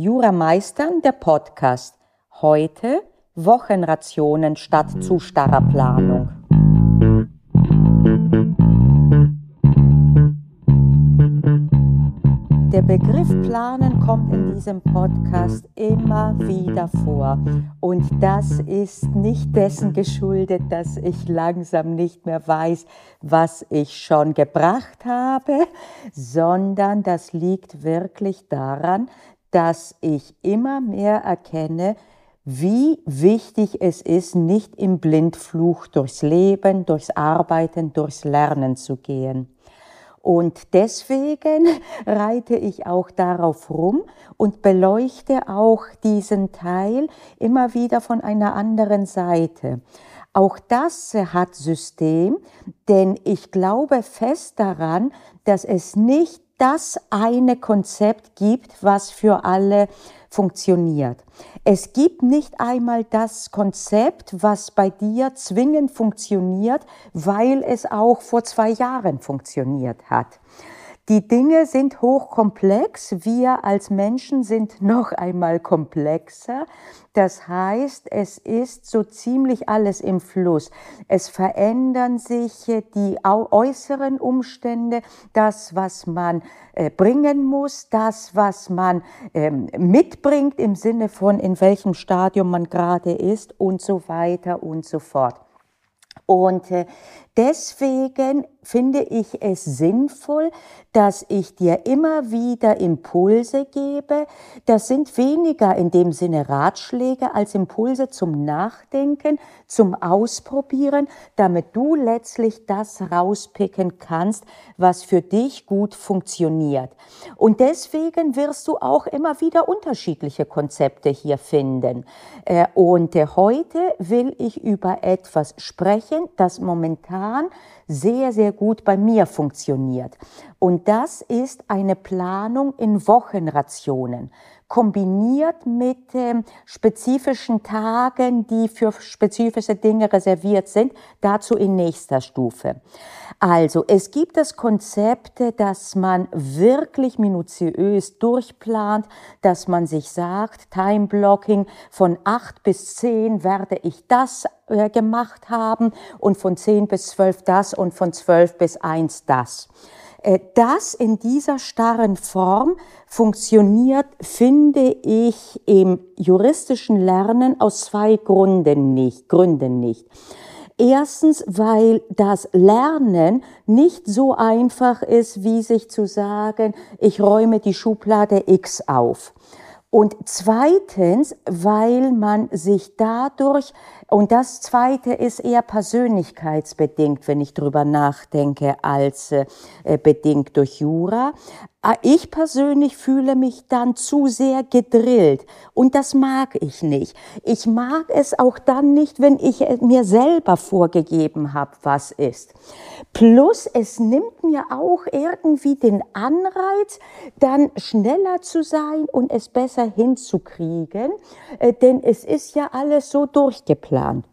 Jura Meistern, der Podcast. Heute Wochenrationen statt zu starrer Planung. Der Begriff Planen kommt in diesem Podcast immer wieder vor. Und das ist nicht dessen geschuldet, dass ich langsam nicht mehr weiß, was ich schon gebracht habe, sondern das liegt wirklich daran, dass ich immer mehr erkenne, wie wichtig es ist, nicht im Blindfluch durchs Leben, durchs Arbeiten, durchs Lernen zu gehen. Und deswegen reite ich auch darauf rum und beleuchte auch diesen Teil immer wieder von einer anderen Seite. Auch das hat System, denn ich glaube fest daran, dass es nicht das eine Konzept gibt, was für alle funktioniert. Es gibt nicht einmal das Konzept, was bei dir zwingend funktioniert, weil es auch vor zwei Jahren funktioniert hat. Die Dinge sind hochkomplex, wir als Menschen sind noch einmal komplexer. Das heißt, es ist so ziemlich alles im Fluss. Es verändern sich die äußeren Umstände, das, was man äh, bringen muss, das, was man ähm, mitbringt im Sinne von, in welchem Stadium man gerade ist und so weiter und so fort. Und äh, deswegen finde ich es sinnvoll, dass ich dir immer wieder Impulse gebe. Das sind weniger in dem Sinne Ratschläge als Impulse zum Nachdenken, zum Ausprobieren, damit du letztlich das rauspicken kannst, was für dich gut funktioniert. Und deswegen wirst du auch immer wieder unterschiedliche Konzepte hier finden. Äh, und äh, heute will ich über etwas sprechen, das momentan sehr, sehr gut bei mir funktioniert. Und das ist eine Planung in Wochenrationen kombiniert mit ähm, spezifischen Tagen, die für spezifische Dinge reserviert sind, dazu in nächster Stufe. Also, es gibt das Konzept, dass man wirklich minutiös durchplant, dass man sich sagt, Time Blocking von acht bis zehn werde ich das äh, gemacht haben und von zehn bis zwölf das und von zwölf bis eins das. Äh, das in dieser starren Form funktioniert, finde ich, im juristischen Lernen aus zwei Gründen nicht. Gründen nicht. Erstens, weil das Lernen nicht so einfach ist, wie sich zu sagen, ich räume die Schublade X auf. Und zweitens, weil man sich dadurch, und das zweite ist eher persönlichkeitsbedingt, wenn ich drüber nachdenke, als äh, bedingt durch Jura, ich persönlich fühle mich dann zu sehr gedrillt und das mag ich nicht. Ich mag es auch dann nicht, wenn ich mir selber vorgegeben habe, was ist. Plus es nimmt mir auch irgendwie den Anreiz, dann schneller zu sein und es besser hinzukriegen, äh, denn es ist ja alles so durchgeplant.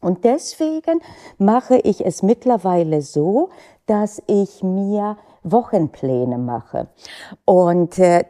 Und deswegen mache ich es mittlerweile so, dass ich mir Wochenpläne mache. Und äh,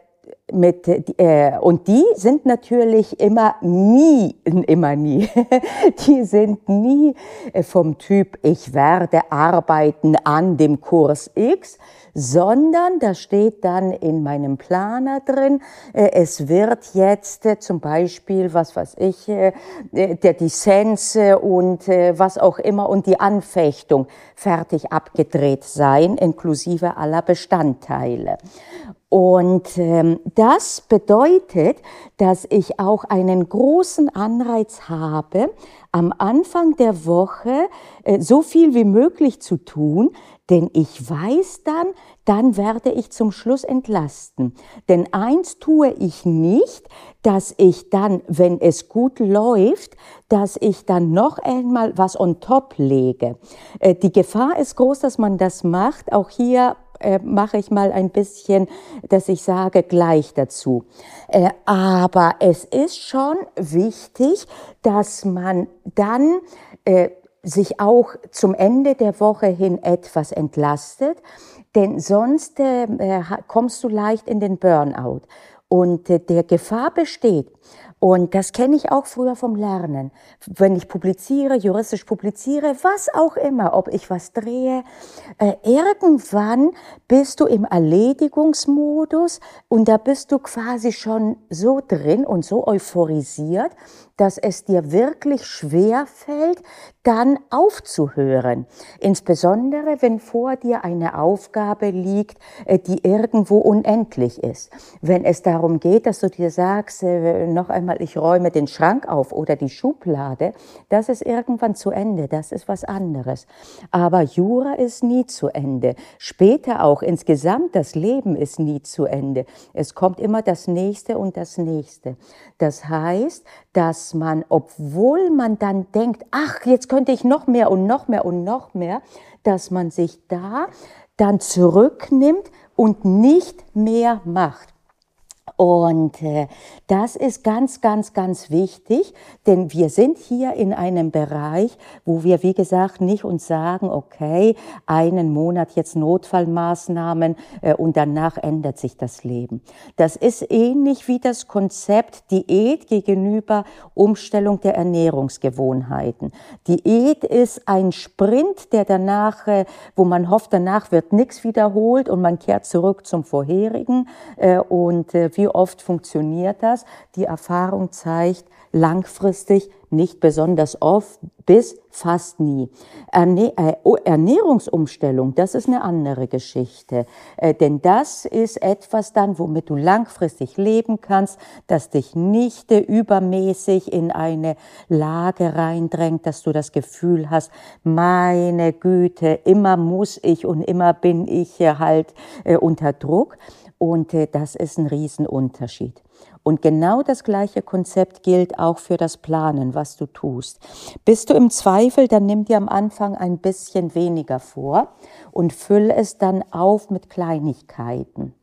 mit, äh, und die sind natürlich immer nie, immer nie, die sind nie äh, vom Typ, ich werde arbeiten an dem Kurs X, sondern da steht dann in meinem Planer drin, äh, es wird jetzt äh, zum Beispiel, was weiß ich, äh, der Dissens und was auch immer und die Anfechtung fertig abgedreht sein, inklusive aller Bestandteile. Und ähm, das bedeutet, dass ich auch einen großen Anreiz habe, am Anfang der Woche äh, so viel wie möglich zu tun, denn ich weiß dann, dann werde ich zum Schluss entlasten. Denn eins tue ich nicht, dass ich dann, wenn es gut läuft, dass ich dann noch einmal was on top lege. Äh, die Gefahr ist groß, dass man das macht. Auch hier äh, mache ich mal ein bisschen, dass ich sage gleich dazu. Äh, aber es ist schon wichtig, dass man dann sich auch zum Ende der Woche hin etwas entlastet, denn sonst äh, kommst du leicht in den Burnout. Und äh, der Gefahr besteht, und das kenne ich auch früher vom Lernen. Wenn ich publiziere, juristisch publiziere, was auch immer, ob ich was drehe, äh, irgendwann bist du im Erledigungsmodus und da bist du quasi schon so drin und so euphorisiert, dass es dir wirklich schwer fällt, dann aufzuhören. Insbesondere, wenn vor dir eine Aufgabe liegt, äh, die irgendwo unendlich ist. Wenn es darum geht, dass du dir sagst, äh, noch einmal, ich räume den Schrank auf oder die Schublade, das ist irgendwann zu Ende, das ist was anderes. Aber Jura ist nie zu Ende. Später auch insgesamt das Leben ist nie zu Ende. Es kommt immer das Nächste und das Nächste. Das heißt, dass man, obwohl man dann denkt, ach, jetzt könnte ich noch mehr und noch mehr und noch mehr, dass man sich da dann zurücknimmt und nicht mehr macht. Und äh, das ist ganz, ganz, ganz wichtig, denn wir sind hier in einem Bereich, wo wir, wie gesagt, nicht uns sagen, okay, einen Monat jetzt Notfallmaßnahmen äh, und danach ändert sich das Leben. Das ist ähnlich wie das Konzept Diät gegenüber Umstellung der Ernährungsgewohnheiten. Diät ist ein Sprint, der danach, äh, wo man hofft, danach wird nichts wiederholt und man kehrt zurück zum vorherigen. Und wie oft funktioniert das? Die Erfahrung zeigt, langfristig nicht besonders oft bis fast nie. Äh, Ernährungsumstellung, das ist eine andere Geschichte. Äh, denn das ist etwas dann, womit du langfristig leben kannst, das dich nicht äh, übermäßig in eine Lage reindrängt, dass du das Gefühl hast, meine Güte, immer muss ich und immer bin ich halt unter Druck. Und äh, das ist ein Riesenunterschied. Und genau das gleiche Konzept gilt auch für das Planen, was du tust. Bist du im Zweifel, dann nimm dir am Anfang ein bisschen weniger vor und füll es dann auf mit Kleinigkeiten.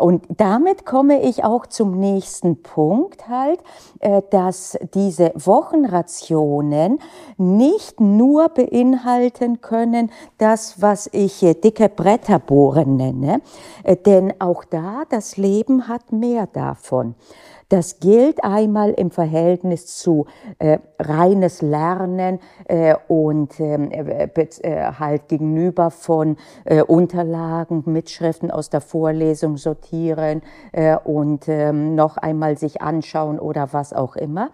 Und damit komme ich auch zum nächsten Punkt halt, äh, dass diese Wochenrationen nicht nur beinhalten können, das, was ich dicke Bretterbohren nenne, äh, denn auch da, das Leben hat mehr davon. Das gilt einmal im Verhältnis zu äh, reines Lernen äh, und ähm, äh, äh, halt gegenüber von äh, Unterlagen, Mitschriften aus der Vorlesung sortieren äh, und ähm, noch einmal sich anschauen oder was auch immer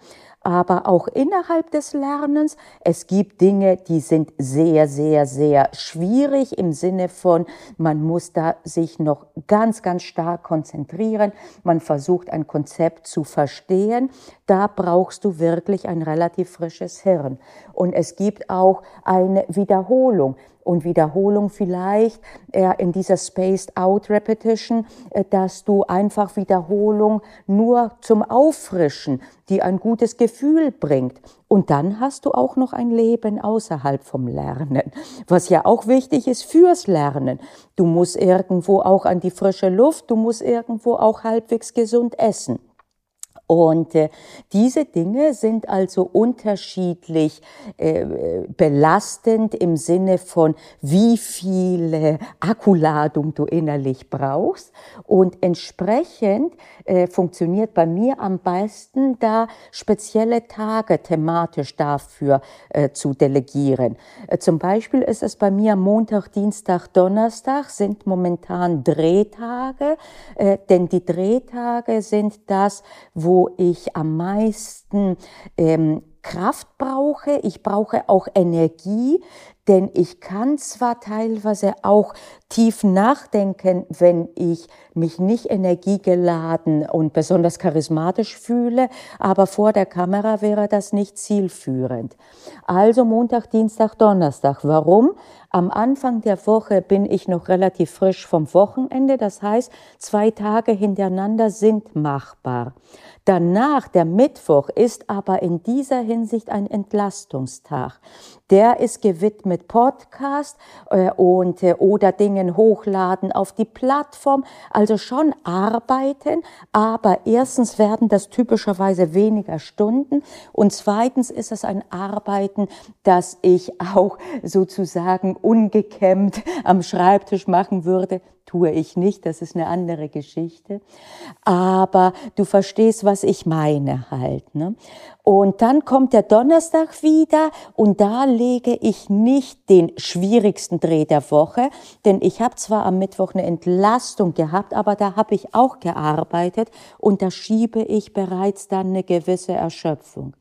aber auch innerhalb des Lernens. Es gibt Dinge, die sind sehr, sehr, sehr schwierig im Sinne von, man muss da sich noch ganz, ganz stark konzentrieren. Man versucht ein Konzept zu verstehen. Da brauchst du wirklich ein relativ frisches Hirn. Und es gibt auch eine Wiederholung und Wiederholung vielleicht äh, in dieser Spaced Out Repetition, äh, dass du einfach Wiederholung nur zum Auffrischen, die ein gutes Gefühl bringt. Und dann hast du auch noch ein Leben außerhalb vom Lernen, was ja auch wichtig ist fürs Lernen. Du musst irgendwo auch an die frische Luft, du musst irgendwo auch halbwegs gesund essen. Und äh, diese Dinge sind also unterschiedlich äh, belastend im Sinne von, wie viel Akkuladung du innerlich brauchst. Und entsprechend äh, funktioniert bei mir am besten, da spezielle Tage thematisch dafür äh, zu delegieren. Äh, zum Beispiel ist es bei mir Montag, Dienstag, Donnerstag sind momentan Drehtage, äh, denn die Drehtage sind das, wo ich am meisten ähm, Kraft brauche, ich brauche auch Energie, denn ich kann zwar teilweise auch tief nachdenken, wenn ich mich nicht energiegeladen und besonders charismatisch fühle, aber vor der Kamera wäre das nicht zielführend. Also Montag, Dienstag, Donnerstag. Warum? Am Anfang der Woche bin ich noch relativ frisch vom Wochenende, das heißt, zwei Tage hintereinander sind machbar. Danach, der Mittwoch, ist aber in dieser Hinsicht ein Entlastungstag. Der ist gewidmet Podcast äh, und äh, oder Dingen hochladen auf die Plattform. Also schon arbeiten, aber erstens werden das typischerweise weniger Stunden und zweitens ist es ein Arbeiten, das ich auch sozusagen ungekämmt am Schreibtisch machen würde tue ich nicht, das ist eine andere Geschichte. Aber du verstehst, was ich meine halt. Ne? Und dann kommt der Donnerstag wieder und da lege ich nicht den schwierigsten Dreh der Woche, denn ich habe zwar am Mittwoch eine Entlastung gehabt, aber da habe ich auch gearbeitet und da schiebe ich bereits dann eine gewisse Erschöpfung.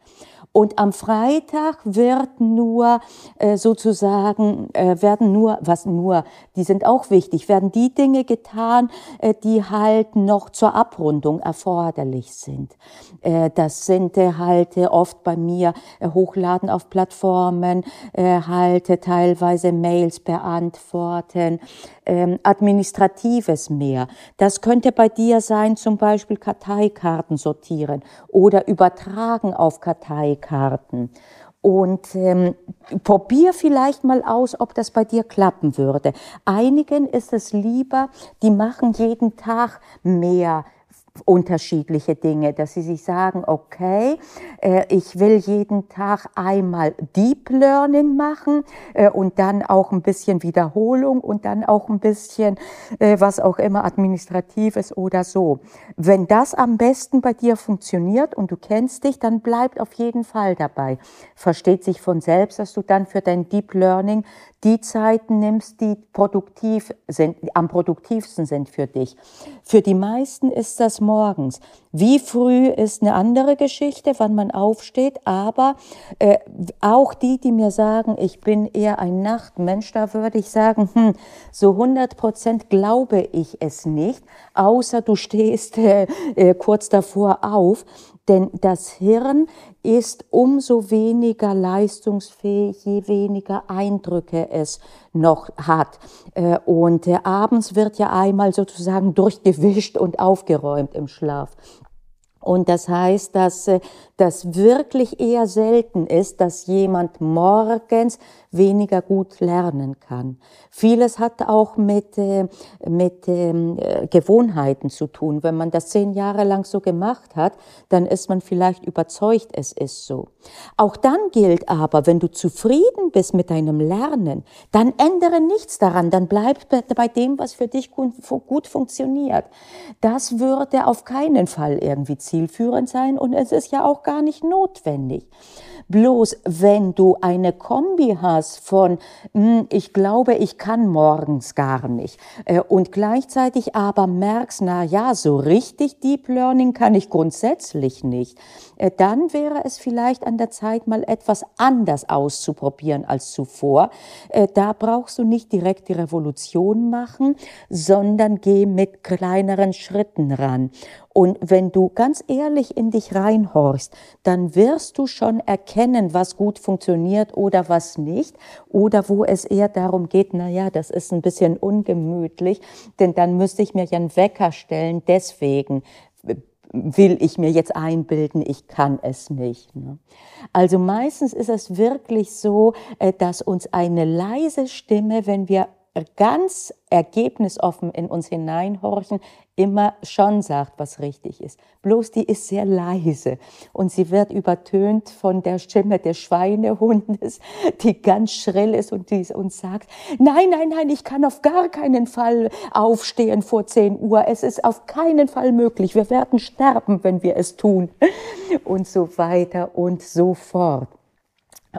Und am Freitag wird nur äh, sozusagen, äh, werden nur, was nur, die sind auch wichtig, werden die Dinge getan, äh, die halt noch zur Abrundung erforderlich sind. Das sind halt oft bei mir Hochladen auf Plattformen, halt teilweise Mails beantworten, ähm, Administratives mehr. Das könnte bei dir sein, zum Beispiel Karteikarten sortieren oder übertragen auf Karteikarten. Und ähm, probier vielleicht mal aus, ob das bei dir klappen würde. Einigen ist es lieber, die machen jeden Tag mehr unterschiedliche Dinge, dass sie sich sagen, okay, äh, ich will jeden Tag einmal Deep Learning machen äh, und dann auch ein bisschen Wiederholung und dann auch ein bisschen äh, was auch immer administratives oder so. Wenn das am besten bei dir funktioniert und du kennst dich, dann bleibt auf jeden Fall dabei. Versteht sich von selbst, dass du dann für dein Deep Learning die Zeiten nimmst, die produktiv sind, am produktivsten sind für dich. Für die meisten ist das morgens. Wie früh ist eine andere Geschichte, wann man aufsteht, aber äh, auch die, die mir sagen, ich bin eher ein Nachtmensch, da würde ich sagen, hm, so 100 Prozent glaube ich es nicht, außer du stehst äh, äh, kurz davor auf. Denn das Hirn ist umso weniger leistungsfähig, je weniger Eindrücke es noch hat. Äh, und abends wird ja einmal sozusagen durchgewischt und aufgeräumt im Schlaf. Und das heißt, dass äh, das wirklich eher selten ist, dass jemand morgens weniger gut lernen kann. Vieles hat auch mit, äh, mit ähm, äh, Gewohnheiten zu tun. Wenn man das zehn Jahre lang so gemacht hat, dann ist man vielleicht überzeugt, es ist so. Auch dann gilt aber, wenn du zufrieden bist mit deinem Lernen, dann ändere nichts daran, dann bleib bei dem, was für dich gut funktioniert. Das würde auf keinen Fall irgendwie zielführend sein und es ist ja auch gar nicht notwendig. Bloß wenn du eine Kombi hast von, hm, ich glaube, ich kann morgens gar nicht äh, und gleichzeitig aber merkst, na ja, so richtig Deep Learning kann ich grundsätzlich nicht, äh, dann wäre es vielleicht an der Zeit, mal etwas anders auszuprobieren als zuvor. Äh, da brauchst du nicht direkt die Revolution machen, sondern geh mit kleineren Schritten ran. Und wenn du ganz ehrlich in dich reinhorchst, dann wirst du schon erkennen, was gut funktioniert oder was nicht. Oder wo es eher darum geht, na ja, das ist ein bisschen ungemütlich, denn dann müsste ich mir ja einen Wecker stellen. Deswegen will ich mir jetzt einbilden, ich kann es nicht. Ne? Also meistens ist es wirklich so, äh, dass uns eine leise Stimme, wenn wir ganz ergebnisoffen in uns hineinhorchen, immer schon sagt, was richtig ist. Bloß die ist sehr leise und sie wird übertönt von der Stimme des Schweinehundes, die ganz schrill ist und die uns sagt, nein, nein, nein, ich kann auf gar keinen Fall aufstehen vor 10 Uhr. Es ist auf keinen Fall möglich. Wir werden sterben, wenn wir es tun. Und so weiter und so fort.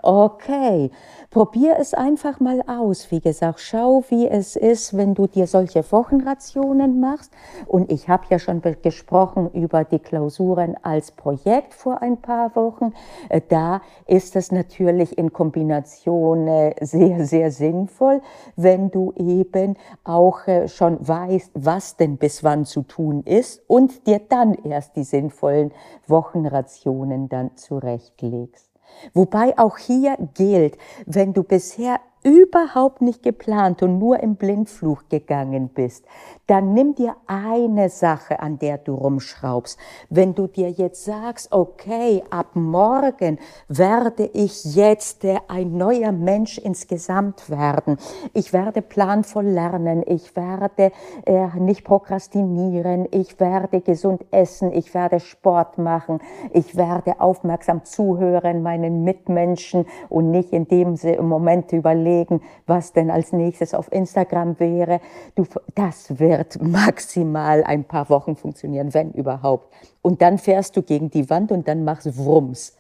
Okay, probier es einfach mal aus. Wie gesagt, schau, wie es ist, wenn du dir solche Wochenrationen machst. Und ich habe ja schon gesprochen über die Klausuren als Projekt vor ein paar Wochen. Äh, da ist es natürlich in Kombination äh, sehr, sehr sinnvoll, wenn du eben auch äh, schon weißt, was denn bis wann zu tun ist und dir dann erst die sinnvollen Wochenrationen dann zurechtlegst. Wobei auch hier gilt, wenn du bisher überhaupt nicht geplant und nur im Blindfluch gegangen bist, dann nimm dir eine Sache, an der du rumschraubst. Wenn du dir jetzt sagst, okay, ab morgen werde ich jetzt ein neuer Mensch insgesamt werden. Ich werde planvoll lernen. Ich werde äh, nicht prokrastinieren. Ich werde gesund essen. Ich werde Sport machen. Ich werde aufmerksam zuhören meinen Mitmenschen und nicht in dem Moment überlegen, überlegen, was denn als nächstes auf Instagram wäre. Du, das wird maximal ein paar Wochen funktionieren, wenn überhaupt. Und dann fährst du gegen die Wand und dann machst Wrums.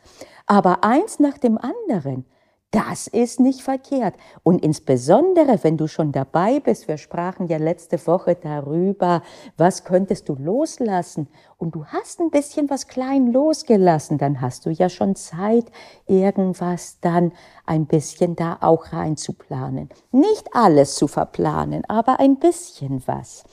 Aber eins nach dem anderen. Das ist nicht verkehrt. Und insbesondere, wenn du schon dabei bist, wir sprachen ja letzte Woche darüber, was könntest du loslassen? Und du hast ein bisschen was klein losgelassen, dann hast du ja schon Zeit, irgendwas dann ein bisschen da auch reinzuplanen. Nicht alles zu verplanen, aber ein bisschen was.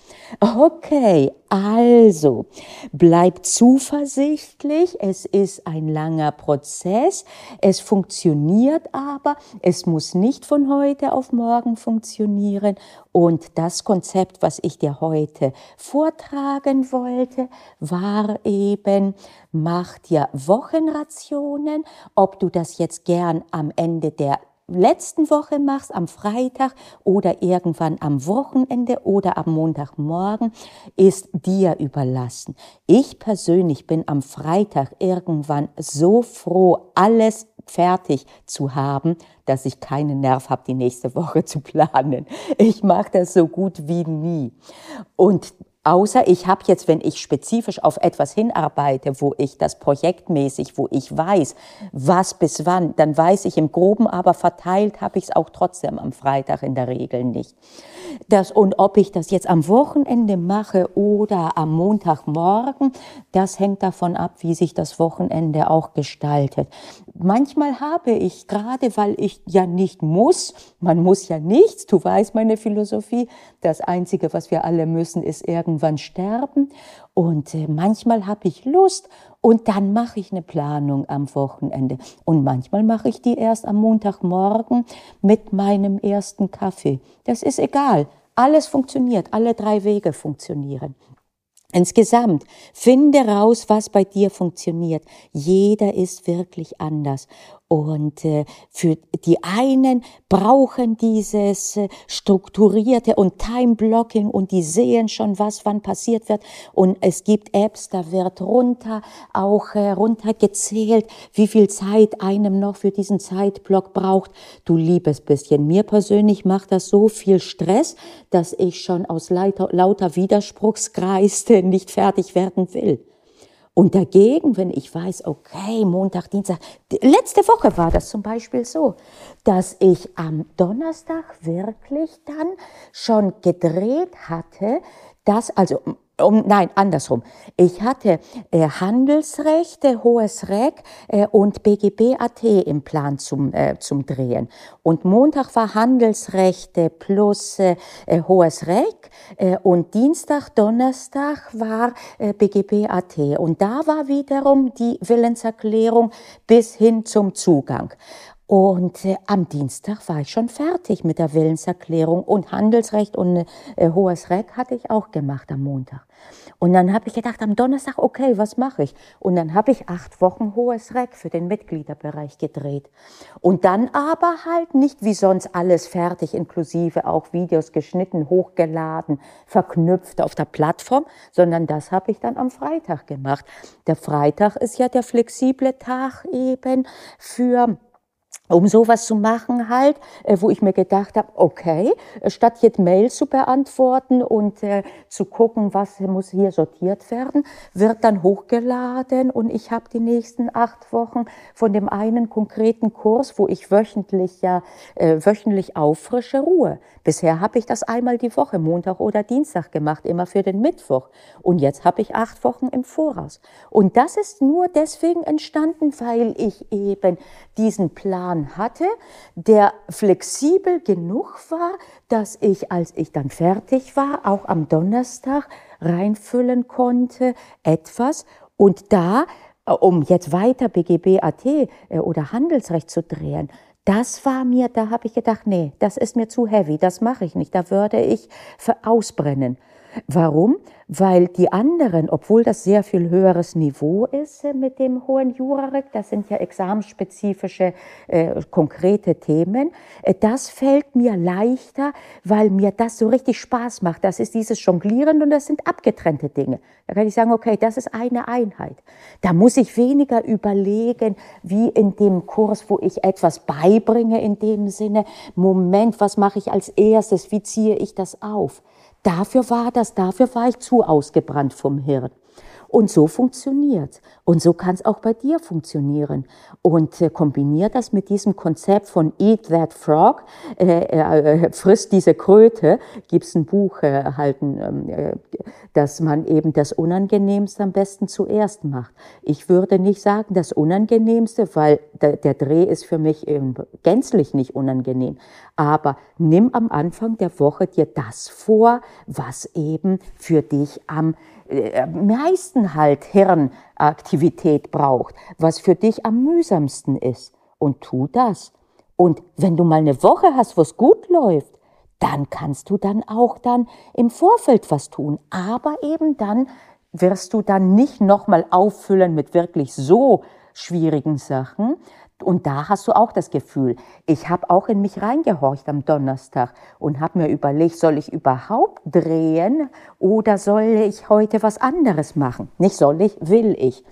Okay, also bleib zuversichtlich. Es ist ein langer Prozess. Es funktioniert aber. Es muss nicht von heute auf morgen funktionieren. Und das Konzept, was ich dir heute vortragen wollte, war eben, mach dir Wochenrationen, ob du das jetzt gern am Ende der letzten Woche machst, am Freitag oder irgendwann am Wochenende oder am Montagmorgen, ist dir überlassen. Ich persönlich bin am Freitag irgendwann so froh, alles fertig zu haben, dass ich keinen Nerv habe, die nächste Woche zu planen. Ich mache das so gut wie nie. Und Außer ich habe jetzt, wenn ich spezifisch auf etwas hinarbeite, wo ich das projektmäßig, wo ich weiß, was bis wann, dann weiß ich im Groben, aber verteilt habe ich es auch trotzdem am Freitag in der Regel nicht. Das, und ob ich das jetzt am Wochenende mache oder am Montagmorgen, das hängt davon ab, wie sich das Wochenende auch gestaltet. Manchmal habe ich, gerade weil ich ja nicht muss, man muss ja nichts, du weißt meine Philosophie, das Einzige, was wir alle müssen, ist irgendwann sterben und äh, manchmal habe ich Lust und dann mache ich eine Planung am Wochenende und manchmal mache ich die erst am Montagmorgen mit meinem ersten Kaffee. Das ist egal. Alles funktioniert, alle drei Wege funktionieren. Insgesamt, finde raus, was bei dir funktioniert. Jeder ist wirklich anders. Und äh, für die einen brauchen dieses äh, strukturierte und Time-Blocking und die sehen schon, was wann passiert wird. Und es gibt Apps, da wird runter, auch äh, runtergezählt, wie viel Zeit einem noch für diesen Zeitblock braucht. Du liebes bisschen. Mir persönlich macht das so viel Stress, dass ich schon aus lauter, lauter Widerspruchskreiste nicht fertig werden will. Und dagegen, wenn ich weiß, okay, Montag, Dienstag, letzte Woche war das zum Beispiel so, dass ich am Donnerstag wirklich dann schon gedreht hatte, dass, also um, nein, andersrum. Ich hatte äh, Handelsrecht, äh, Hohes Reck äh, und BGB.at im Plan zum, äh, zum Drehen. Und Montag war Handelsrechte plus äh, äh, Hohes Reck äh, und Dienstag, Donnerstag war äh, BGB.at. Und da war wiederum die Willenserklärung bis hin zum Zugang. Und äh, am Dienstag war ich schon fertig mit der Willenserklärung und Handelsrecht und äh, hohes Reck hatte ich auch gemacht am Montag. Und dann habe ich gedacht, am Donnerstag, okay, was mache ich? Und dann habe ich acht Wochen hohes Reck für den Mitgliederbereich gedreht. Und dann aber halt nicht wie sonst alles fertig, inklusive auch Videos geschnitten, hochgeladen, verknüpft auf der Plattform, sondern das habe ich dann am Freitag gemacht. Der Freitag ist ja der flexible Tag eben für um sowas zu machen halt, äh, wo ich mir gedacht habe, okay, statt jetzt Mails zu beantworten und äh, zu gucken, was muss hier sortiert werden, wird dann hochgeladen und ich habe die nächsten acht Wochen von dem einen konkreten Kurs, wo ich wöchentlich ja äh, wöchentlich auffrische Ruhe. Bisher habe ich das einmal die Woche, Montag oder Dienstag gemacht, immer für den Mittwoch. Und jetzt habe ich acht Wochen im Voraus. Und das ist nur deswegen entstanden, weil ich eben diesen Plan hatte, der flexibel genug war, dass ich, als ich dann fertig war, auch am Donnerstag reinfüllen konnte etwas und da, äh, um jetzt weiter BGB.at äh, oder Handelsrecht zu drehen, das war mir, da habe ich gedacht, nee, das ist mir zu heavy, das mache ich nicht, da würde ich ausbrennen. Warum? Weil die anderen, obwohl das sehr viel höheres Niveau ist äh, mit dem hohen Jurarek, das sind ja examensspezifische, äh, konkrete Themen, äh, das fällt mir leichter, weil mir das so richtig Spaß macht. Das ist dieses Jonglieren und das sind abgetrennte Dinge. Da kann ich sagen, okay, das ist eine Einheit. Da muss ich weniger überlegen, wie in dem Kurs, wo ich etwas beibringe in dem Sinne, Moment, was mache ich als erstes, wie ziehe ich das auf? Dafür war das, dafür war ich zu ausgebrannt vom Hirn. Und so funktioniert. Und so kann es auch bei dir funktionieren. Und äh, kombinier das mit diesem Konzept von Eat That Frog, äh, äh, frisst diese Kröte, gibt es ein Buch äh, halten, ähm, äh, dass man eben das Unangenehmste am besten zuerst macht. Ich würde nicht sagen das Unangenehmste, weil der, der Dreh ist für mich eben gänzlich nicht unangenehm. Aber nimm am Anfang der Woche dir das vor, was eben für dich am äh, meisten halt Hirnaktivität braucht, was für dich am mühsamsten ist. Und tu das. Und wenn du mal eine Woche hast, wo es gut läuft, dann kannst du dann auch dann im Vorfeld was tun. Aber eben dann wirst du dann nicht nochmal auffüllen mit wirklich so schwierigen Sachen, und da hast du auch das Gefühl, ich habe auch in mich reingehorcht am Donnerstag und habe mir überlegt, soll ich überhaupt drehen oder soll ich heute was anderes machen? Nicht soll ich, will ich.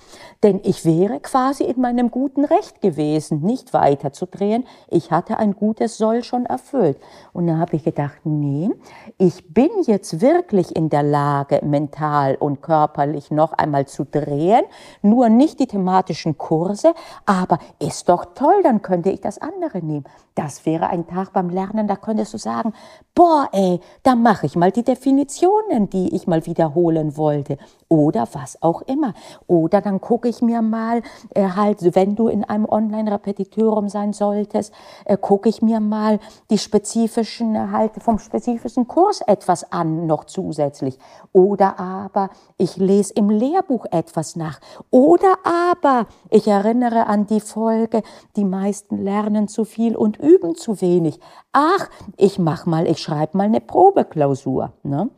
Denn ich wäre quasi in meinem guten Recht gewesen, nicht weiter zu drehen. Ich hatte ein gutes Soll schon erfüllt. Und da habe ich gedacht, nee, ich bin jetzt wirklich in der Lage, mental und körperlich noch einmal zu drehen, nur nicht die thematischen Kurse, aber ist doch toll, dann könnte ich das andere nehmen. Das wäre ein Tag beim Lernen, da könntest du sagen, boah, ey, da mache ich mal die Definitionen, die ich mal wiederholen wollte. Oder was auch immer. Oder dann gucke ich mir mal, äh, halt, wenn du in einem Online-Repetitorium sein solltest, äh, gucke ich mir mal die spezifischen, äh, halt vom spezifischen Kurs etwas an, noch zusätzlich. Oder aber ich lese im Lehrbuch etwas nach. Oder aber ich erinnere an die Folge, die meisten lernen zu viel und üben zu wenig. Ach, ich mach mal, ich schreibe mal eine Probeklausur. Ne?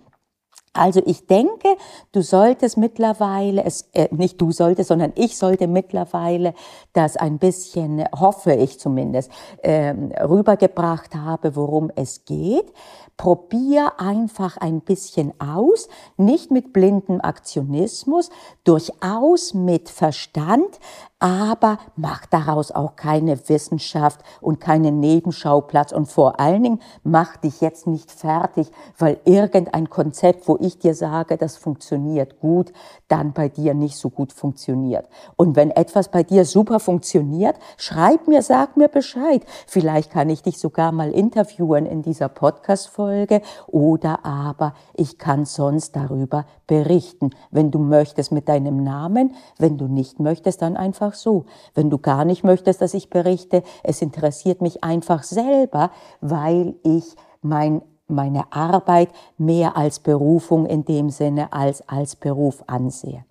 Also ich denke, du solltest mittlerweile, es, äh, nicht du solltest, sondern ich sollte mittlerweile das ein bisschen, hoffe ich zumindest, äh, rübergebracht habe, worum es geht. Probier einfach ein bisschen aus, nicht mit blindem Aktionismus, durchaus mit Verstand, aber mach daraus auch keine Wissenschaft und keinen Nebenschauplatz und vor allen Dingen mach dich jetzt nicht fertig, weil irgendein Konzept, wo ich dir sage, das funktioniert gut, dann bei dir nicht so gut funktioniert. Und wenn etwas bei dir super funktioniert, schreib mir, sag mir Bescheid. Vielleicht kann ich dich sogar mal interviewen in dieser Podcast-Folge oder aber ich kann sonst darüber berichten. Wenn du möchtest mit deinem Namen, wenn du nicht möchtest, dann einfach so. Wenn du gar nicht möchtest, dass ich berichte, es interessiert mich einfach selber, weil ich mein meine Arbeit mehr als Berufung in dem Sinne als als Beruf ansehe.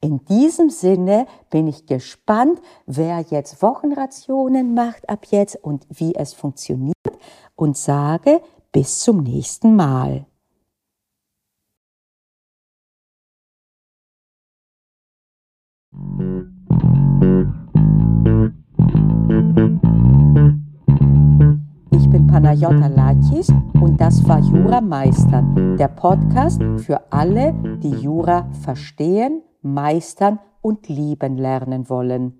In diesem Sinne bin ich gespannt, wer jetzt Wochenrationen macht ab jetzt und wie es funktioniert und sage bis zum nächsten Mal. Ich bin Panayota Lakis und das war Jura Meistern, der Podcast für alle, die Jura verstehen, meistern und lieben lernen wollen.